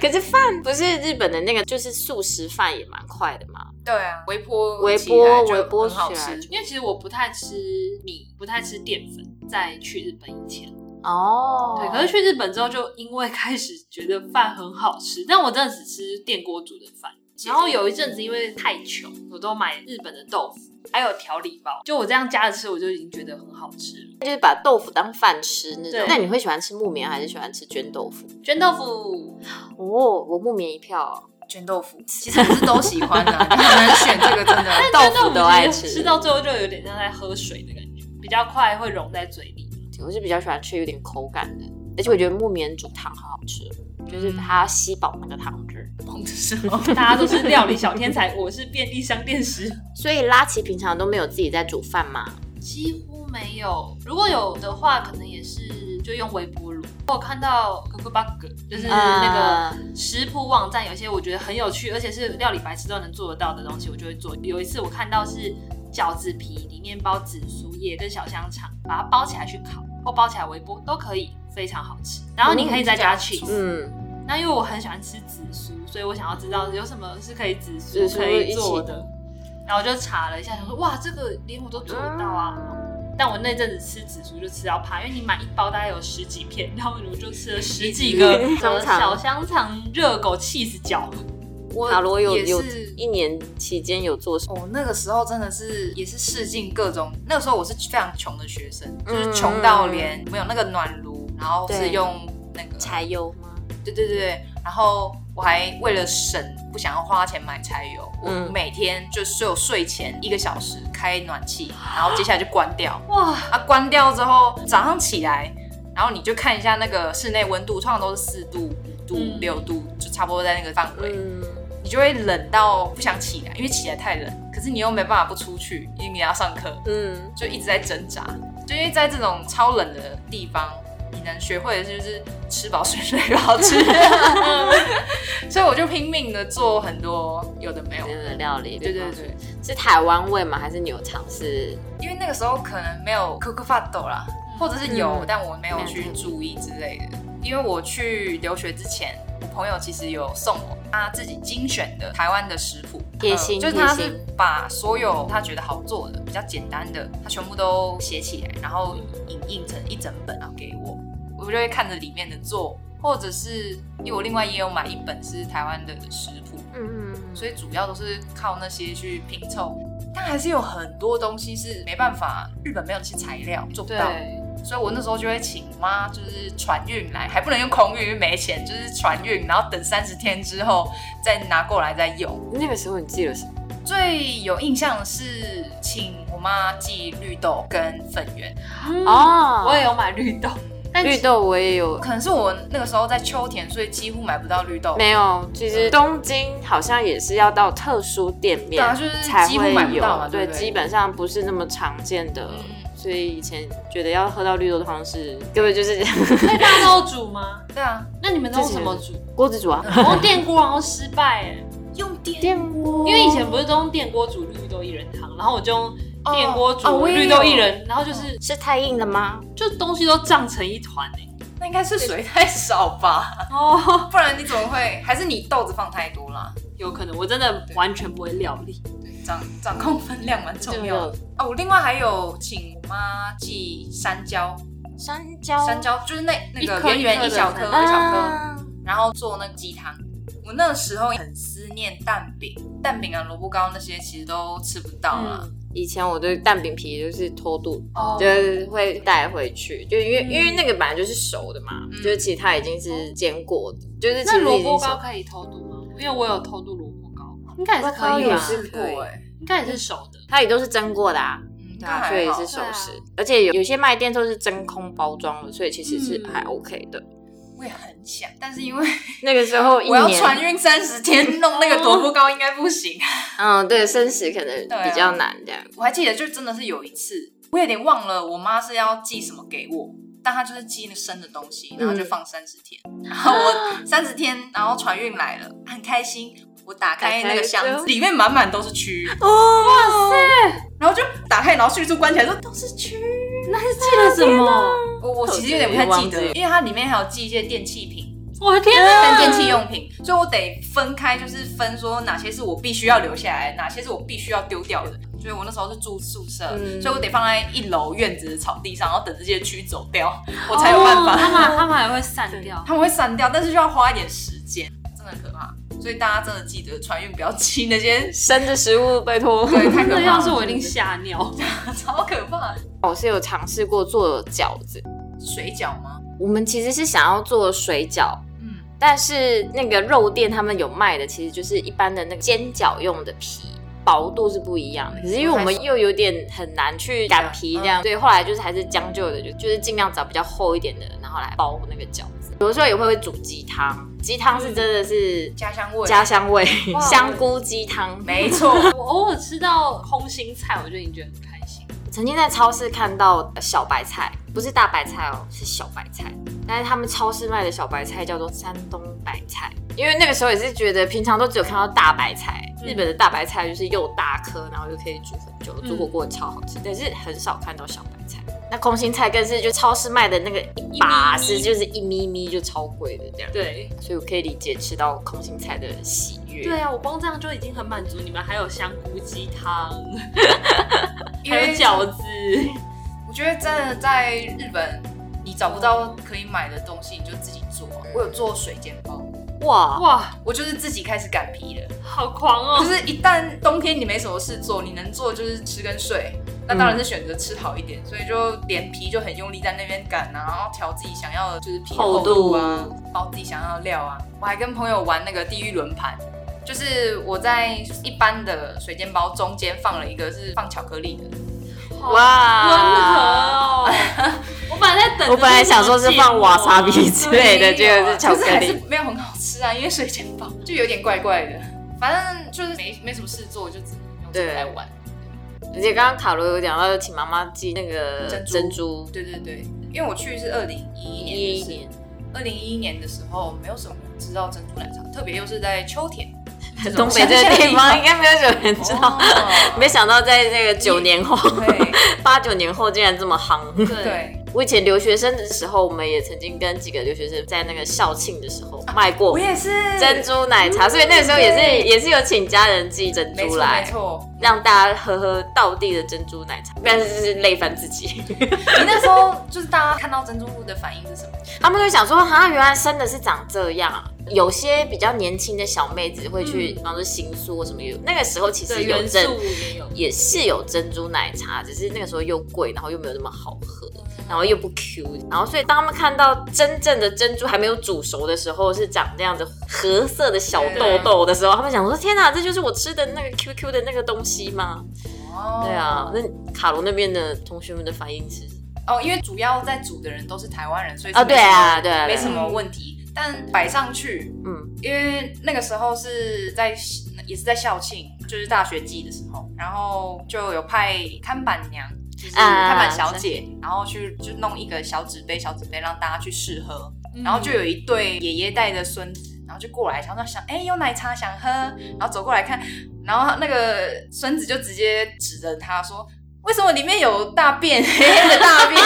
可是饭不是日本的那个，就是素食饭也蛮快的嘛。对啊，微波微波微波好吃，因为其实我不太吃米，不太吃淀粉，在去日本以前。哦，对，可是去日本之后，就因为开始觉得饭很好吃，但我真的只吃电锅煮的饭。然后有一阵子因为太穷，我都买日本的豆腐，还有调理包，就我这样夹着吃，我就已经觉得很好吃了。就是把豆腐当饭吃那种。那你会喜欢吃木棉还是喜欢吃卷豆腐？卷豆腐。哦，我木棉一票。卷豆腐，其实不是都喜欢的，很难选这个真的。豆腐都爱吃，吃到最后就有点像在喝水的感觉，比较快会融在嘴里。我是比较喜欢吃有点口感的，而且我觉得木棉煮汤好好吃，就是它吸饱那个汤汁。的时候，大家都是料理小天才，我是便利商店师。(laughs) 所以拉奇平常都没有自己在煮饭吗？几乎没有，如果有的话，可能也是就用微波炉。我看到 Cookbook，就是那个食谱网站，有些我觉得很有趣，而且是料理白痴都能做得到的东西，我就会做。有一次我看到是饺子皮里面包紫苏叶跟小香肠，把它包起来去烤。或包起来微波都可以，非常好吃。然后你可以再加 cheese。嗯，那因为我很喜欢吃紫苏，所以我想要知道有什么是可以紫苏可以做的。然后我就查了一下，想说哇，这个连我都做得到啊！但我那阵子吃紫苏就吃到怕，因为你买一包大概有十几片，然后我就吃了十几个小香肠热狗 cheese 饺。卡罗有有一年期间有做哦，那个时候真的是也是试尽各种。那个时候我是非常穷的学生，就是穷到连没有那个暖炉，然后是用那个柴油吗？对对对然后我还为了省，不想要花钱买柴油，我每天就只有睡前一个小时开暖气，然后接下来就关掉。哇！啊，关掉之后早上起来，然后你就看一下那个室内温度，通常都是四度、五度、六度，就差不多在那个范围。你就会冷到不想起来，因为起来太冷。可是你又没办法不出去，因为你要上课。嗯，就一直在挣扎。就因为在这种超冷的地方，你能学会的就是吃饱睡睡饱吃。(laughs) 所以我就拼命的做很多有的没有的料理。对对对，是台湾味吗？还是你有尝试？因为那个时候可能没有 Cook f a d o 啦，或者是有，但我没有去注意之类的。因为我去留学之前，我朋友其实有送我他自己精选的台湾的食谱，贴心，就是他是把所有他觉得好做的、比较简单的，他全部都写起来，然后影印成一整本，然后给我，我就会看着里面的做，或者是因为我另外也有买一本是台湾的食谱，嗯嗯，所以主要都是靠那些去拼凑，但还是有很多东西是没办法，日本没有那些材料做不到。所以我那时候就会请妈，就是船运来，还不能用空运，因为没钱，就是船运，然后等三十天之后再拿过来再用。那个时候你寄了什么？最有印象是请我妈寄绿豆跟粉圆。哦，我也有买绿豆，但绿豆我也有，可能是我那个时候在秋田，所以几乎买不到绿豆。没有，其实东京好像也是要到特殊店面才会有，对，基本上不是那么常见的。所以以前觉得要喝到绿豆汤是根本就是在大 (laughs) 豆煮吗？对啊，那你们都用什么煮？锅子煮啊？用电锅然后失败哎，用电锅，因为以前不是都用电锅煮绿豆薏仁汤，然后我就用电锅煮绿豆薏仁，然后就是是太硬了吗？就东西都胀成一团哎，那应该是水太少吧？哦，(laughs) 不然你怎么会？还是你豆子放太多了？有可能，我真的完全不会料理。掌掌控分量蛮重要的哦。我另外还有请我妈寄山椒，山椒，山椒就是那那个圆圆一小颗一小颗，然后做那个鸡汤。我那时候很思念蛋饼，蛋饼啊萝卜糕那些其实都吃不到了。以前我对蛋饼皮就是偷渡，就是会带回去，就因为因为那个本来就是熟的嘛，就是其实它已经是煎过的，就是其实萝卜糕可以偷渡吗？因为我有偷渡。应该也是可以吧，试过哎，应该也是熟的，它也都是蒸过的啊。嗯，对啊，所以是熟食，啊而且有有些卖店都是真空包装的，所以其实是嗯还 OK 的。我也很想，但是因为 (laughs) 那个时候 (laughs) 我要，船运三十天，弄那个萝卜糕应该不行。(laughs) 嗯，对，生食可能对啊比较难这样。我还记得，就真的是有一次，我有点忘了我妈是要寄什么给我，但她就是寄那生的东西，然后就放三十天，然后我三十天，然后船运来了，很开心。我打开那个箱子，里面满满都是蛆，哦，哇塞！然后就打开，然后迅速关起来，说都是蛆。那是寄了什么？我我其实有点不太记得，因为它里面还有寄一些电器品我的天跟！电器用品，所以我得分开，就是分说哪些是我必须要留下来，哪些是我必须要丢掉的。所以我那时候是住宿舍，嗯所以我得放在一楼院子的草地上，然后等这些蛆走掉，我才有办哦他法。们他们还会散掉。他们会散掉，但是就要花一点时间，真的很可怕。所以大家真的记得船运不要吃那些，生的食物，拜托。(laughs) 对，太可那怕了，要是我一定吓尿。(laughs) 超可怕。我是有尝试过做饺子，水饺吗？我们其实是想要做水饺，嗯，但是那个肉店他们有卖的，其实就是一般的那个煎饺用的皮。薄度是不一样的，可是因为我们又有点很难去擀皮这样，所以后来就是还是将就的，就就是尽量找比较厚一点的，然后来包那个饺子。有的时候也会会煮鸡汤，鸡汤是真的是家乡味，家乡味，香菇鸡汤。没错。(laughs) 我偶尔吃到空心菜，我就已经觉得很开心。曾经在超市看到小白菜，不是大白菜哦，是小白菜。但是他们超市卖的小白菜叫做山东白菜，因为那个时候也是觉得平常都只有看到大白菜，嗯日本的大白菜就是又大颗，然后又可以煮很久，嗯煮火锅超好吃，但是很少看到小白菜。那空心菜更是就超市卖的那个一把是就是一咪咪就超贵的这样，对所以我可以理解吃到空心菜的喜悦。对啊，我光这样就已经很满足。你们还有香菇鸡汤，(laughs) 还有饺子，我觉得真的在日本，你找不到可以买的东西，你就自己做。我有做水煎包，哇，哇，我就是自己开始擀皮了。好狂哦！就是一旦冬天你没什么事做，你能做就是吃跟睡。那当然是选择吃好一点，所以就连皮就很用力在那边擀啊，然后调自己想要的就是皮厚度啊，包自己想要的料啊。我还跟朋友玩那个地狱轮盘，就是我在一般的水煎包中间放了一个是放巧克力的，哇温和哦！(laughs) 我本来在等，我本来想说是放瓦萨比之类的，结果是巧克力。没有很好吃啊，因为水煎包就有点怪怪的。反正就是没没什么事做，就只能用这个来玩。而且刚刚卡罗有讲到，请妈妈寄那个珍珠对对对，因为我去是二零一一年二零一一年的时候，没有什么人知道珍珠奶茶，特别又是在秋田，这东北这个地方应该没有什么人知道。哦没想到在这个九年后、对八九年后竟然这么夯。对，我以前留学生的时候，我们也曾经跟几个留学生在那个校庆的时候卖过我也是珍，珠奶茶，所以那个时候也是也是有请家人寄珍珠来没，错。让大家喝喝道地的珍珠奶茶，但是就是累翻自己。(laughs) 你那时候就是大家看到珍珠的反应是什么？他们就想说，哈，原来生的是长这样。有些比较年轻的小妹子会去，比方说新宿或什么有，那个时候其实有珍素也有，也是有珍珠奶茶，只是那个时候又贵，然后又没有那么好喝，然后又不 Q，然后所以当他们看到真正的珍珠还没有煮熟的时候，是长这样子褐色的小豆豆的时候，他们想说：天哪，这就是我吃的那个 QQ 的那个东西吗？哦对啊，那卡罗那边的同学们的反应是，哦，因为主要在煮的人都是台湾人，所以哦对啊对啊没什么问题。但摆上去，嗯，因为那个时候是在也是在校庆，就是大学季的时候，然后就有派看板娘，就是啊看板小姐，然后去就弄一个小纸杯，小纸杯让大家去试喝，嗯然后就有一对爷爷带着孙子，然后就过来，然后想，哎、有奶茶想喝，然后走过来看，然后那个孙子就直接指着他说，为什么里面有大便，黑黑的大便？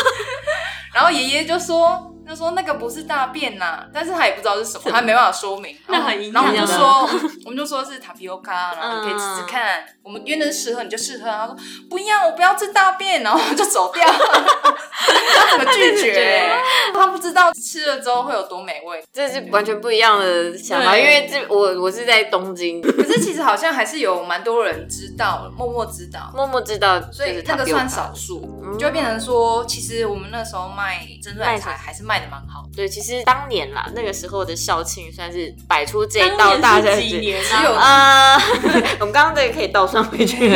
(laughs) 然后爷爷就说。就说那个不是大便呐、但是他也不知道是什么，他没办法说明。那很营然后我们就说，我们就说是塔皮欧卡，然后你可以吃吃嗯看。我们约的是试喝，你就试喝。他说不要，我不要吃大便，然后就走掉。他怎么拒绝？他不知道吃了之后会有多美味。这是完全不一样的想法，因为这我我是在东京，(laughs) 可是其实好像还是有蛮多人知道，默默知道。默默知道，所以那个算少数，嗯就会变成说，其实我们那时候卖珍珠奶茶还是卖的蛮好。对，其实当年啦，那个时候的校庆算是摆出这一道大赛几年只有啊？啊，(laughs) 我们刚刚这个可以倒算回去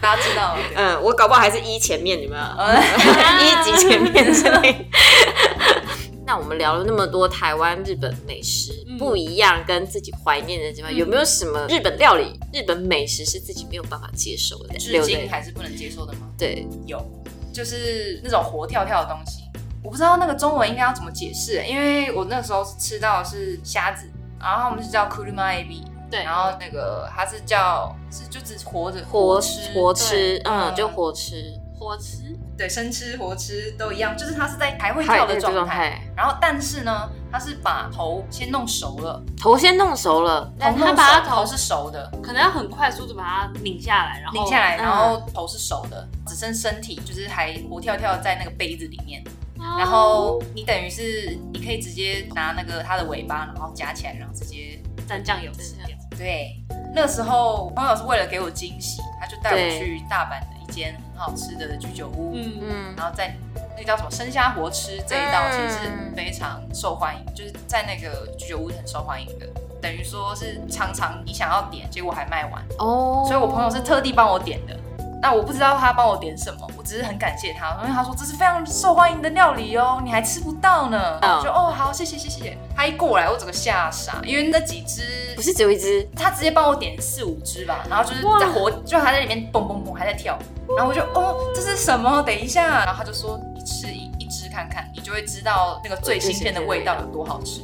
大家知道了。嗯，我搞不好还是一前面，有没有？呃 (laughs) 一级前面之类。(laughs) 那我们聊了那么多台湾、日本美食、嗯不一样，跟自己怀念的地方，有没有什么日本料理、日本美食是自己没有办法接受的？至今还是不能接受的吗？对，有，就是那种活跳跳的东西，我不知道那个中文应该要怎么解释，因为我那时候吃到的是虾子，然后他们是叫 kuruma ebi，对，然后那个它是叫是就只活着活吃活吃，嗯，嗯就活吃，活吃，对生吃活吃都一样，就是它是在还会跳的这个状状态，然后但是呢，它是把头先弄熟了，头先弄熟了，但它把它头是熟的，可能要很快速的把它拧下来，然后拧下来，嗯然后头是熟的，只剩身体就是还活跳跳在那个杯子里面。哦然后你等于是你可以直接拿那个它的尾巴，然后夹起来，然后直接蘸酱油吃掉。对。那时候我朋友是为了给我惊喜，他就带我去大阪的一间很好吃的居酒屋，嗯，嗯，然后在那个叫什么生虾活吃这一道，嗯其实是非常受欢迎，就是在那个居酒屋很受欢迎的。等于说是常常你想要点，结果还卖完，哦，所以我朋友是特地帮我点的。那我不知道他帮我点什么，我只是很感谢他，因为他说这是非常受欢迎的料理哦，你还吃不到呢。嗯我就哦好，谢谢谢谢。他一过来，我整个吓傻，因为那几只不是只有一只，他直接帮我点四五只吧，然后就是在活，就还在里面蹦蹦蹦，还在跳。然后我就哦，这是什么？等一下，然后他就说你吃一一只看看，你就会知道那个最新鲜的味道有多好吃。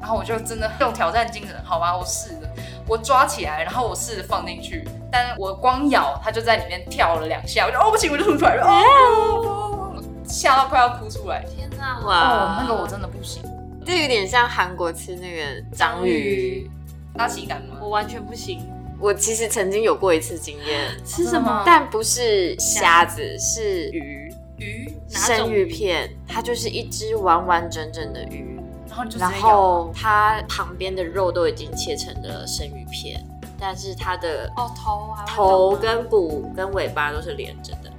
然后我就真的用挑战精神，好吧，我试了，我抓起来，然后我试着放进去，但我光咬它就在里面跳了两下，我就哦不行，我就吐出来了，哦，吓到快要哭出来。天哪！哇哦，那个我真的不行。这有点像韩国吃那个章鱼。拉起感吗？我完全不行。我其实曾经有过一次经验，吃什么？但不是虾子，是鱼，鱼，生鱼片，它就是一只完完整整的鱼，然后然。后它旁边的肉都已经切成了生鱼片，但是它的哦，头头跟骨跟尾巴都是连着的，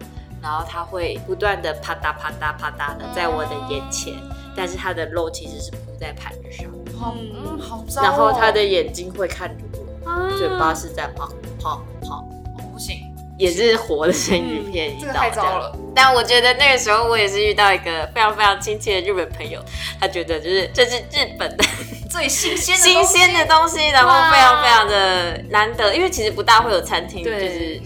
然后它会不断的啪嗒啪嗒啪嗒的在我的眼前，但是它的肉其实是铺在盘子上，好，嗯，好。然后它的眼睛会看着我，啊嘴巴是在跑跑跑，哦不行，也是活的生鱼片一这个太糟了。但我觉得那个时候我也是遇到一个非常非常亲切的日本朋友，他觉得就是这是日本的最新鲜的新鲜的东东西，然后非常非常的难得，因为其实不大会有餐厅就是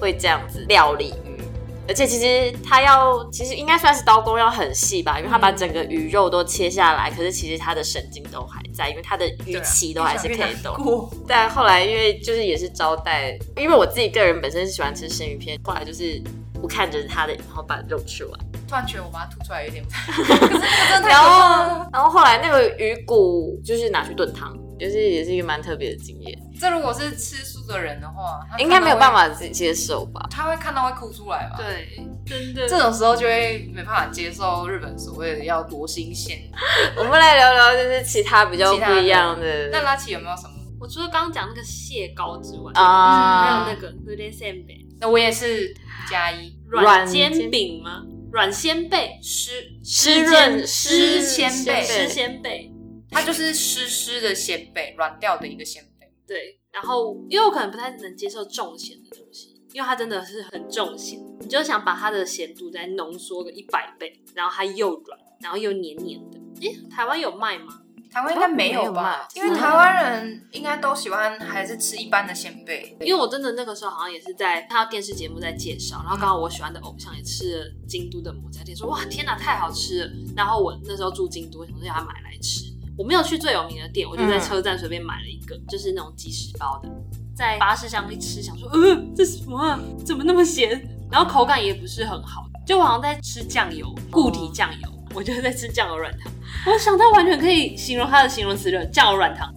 会这样子料理鱼，而且其实它要其实应该算是刀工要很细吧，因为它把整个鱼肉都切下来，可是其实它的神经都还在，因为它的鱼鳍都还是可以动。(laughs) 过。但后来因为就是也是招待，因为我自己个人本身是喜欢吃生鱼片，后来就是不看着它的，然后把肉吃完。突然觉得我把它吐出来有点 (laughs) 然。后，然后后来那个鱼骨就是拿去炖汤，就是也是一个蛮特别的经验，这如果是吃素的人的话，他应该没有办法，法自己接受吧？他会看到会哭出来吧？，对，真的这种时候就会没办法接受日本所谓的要多新鲜。(laughs) 我们来聊聊就是其他比较不一样的。那拉奇有没有什么？我除了刚刚讲那个蟹膏之外，啊还有那个 u d e s e n b e 那我也是加一软煎饼吗？软鲜贝，湿湿润湿湿鲜贝，湿鲜贝，它就是湿湿的鲜贝，软掉的一个鲜贝。对。然后，因为我可能不太能接受重咸的东西，因为它真的是很重咸，你就想把它的咸度再浓缩个一百倍，然后它又软，然后又黏黏的。诶，台湾有卖吗？台湾应该没有吧？因为台湾人应该都喜欢还是吃一般的鲜贝。因为我真的那个时候好像也是在看到电视节目在介绍，然后刚好我喜欢的偶像也吃了京都的抹茶店，说哇天哪太好吃了。然后我那时候住京都，想说要买来吃。我没有去最有名的店，我就在车站随便买了一个，就是那种即食包的，在巴士上一吃，想说呃这是什么啊？怎么那么咸？然后口感也不是很好，就好像在吃酱油，固体酱油，我就是在吃酱油软糖。我想到完全可以形容它的形容词了，酱油软糖。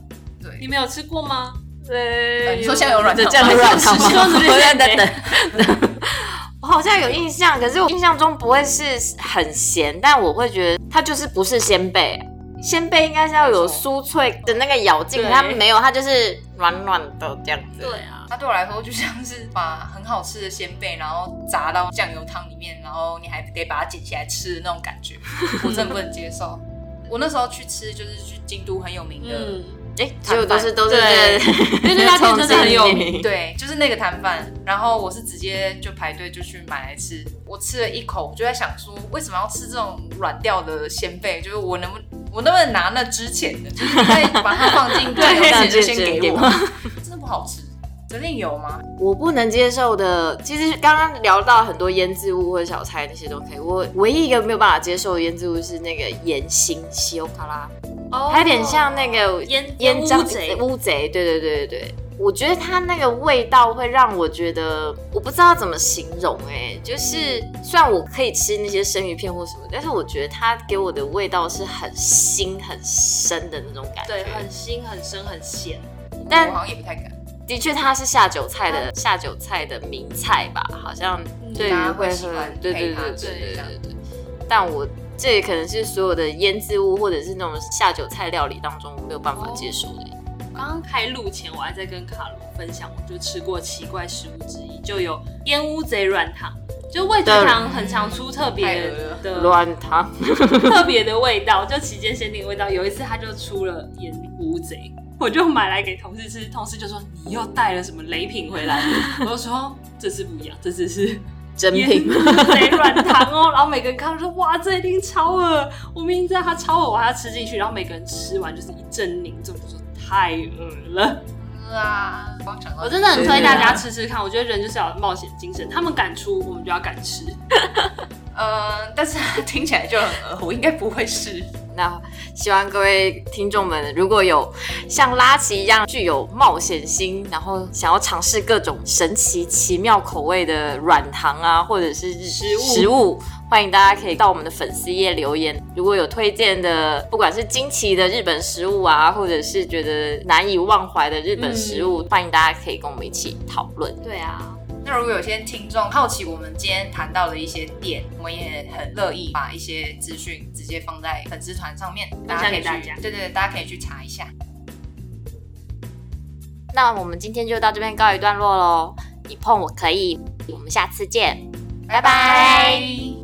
对你，们有吃过吗？对你说酱油软糖吗酱油软糖吗？是 (laughs) 说我是在等等。(laughs) 我好像有印象，可是我印象中不会是很咸，但我会觉得它就是不是鲜贝。鲜贝应该是要有酥脆的那个咬劲，它没有，它就是软软的这样子。对啊，它对我来说就像是把很好吃的鲜贝，然后炸到酱油汤里面，然后你还得把它捡起来吃的那种感觉，我真的不能接受。我那时候去吃就是去京都很有名的嗯，哎，结果都是都是对 (laughs) 因为那家店真的很有名对，就是那个摊贩，然后我是直接就排队就去买来吃。我吃了一口，我就在想说，为什么要吃这种软掉的鲜贝？就是我能不我能不能拿那之前的，就是再把它放进 (laughs) 最有前就先给我，(laughs) 真的不好吃。责令有吗？我不能接受的，其实刚刚聊到很多腌制物或者小菜那些都可以。我唯一一个没有办法接受的腌制物是那个盐心西欧卡拉，哦它有点像那个腌腌章乌贼乌贼，对对对对对。我觉得它那个味道会让我觉得，我不知道怎么形容哎、就是虽然我可以吃那些生鱼片或什么，但是我觉得它给我的味道是很腥很深的那种感觉。对，很腥、很深、很咸。但我好像也不太敢。的确，它是下酒菜的下酒菜的名菜吧，好像对于大家会喝对对对对对对对。但我这可能是所有的腌制物或者是那种下酒菜料理当中没有办法接受的。刚刚开录前，我还在跟卡罗分享，我就吃过奇怪食物之一，就有烟乌贼软糖，就味觉糖很常出特别的软糖，特别的味道，就期间限定的味道。有一次他就出了烟乌贼，我就买来给同事吃，同事就说你又带了什么雷品回来？(laughs) 我就说这次不一样，这次是真品。乌贼软糖哦。然后每个人看到说哇，这一定超恶，我明明知道它超恶，我还要吃进去。然后每个人吃完就是一阵凝重，就说太恶了。啊，我真的很推大家吃吃看，我觉得人就是要有冒险精神，他们敢出，我们就要敢吃。呃，但是听起来就很恶，我应该不会是。那希望各位听众们，如果有像拉奇一样具有冒险心，然后想要尝试各种神奇奇妙口味的软糖啊，或者是食物食物，欢迎大家可以到我们的粉丝页留言。如果有推荐的，不管是惊奇的日本食物啊，或者是觉得难以忘怀的日本食物，欢迎大家可以跟我们一起讨论。对啊，那如果有些听众好奇我们今天谈到的一些点，我们也很乐意把一些资讯直接放在粉丝团上面，大家可以去分享给大家对对对，大家可以去查一下。那我们今天就到这边告一段落喽。你碰我可以，我们下次见，拜拜拜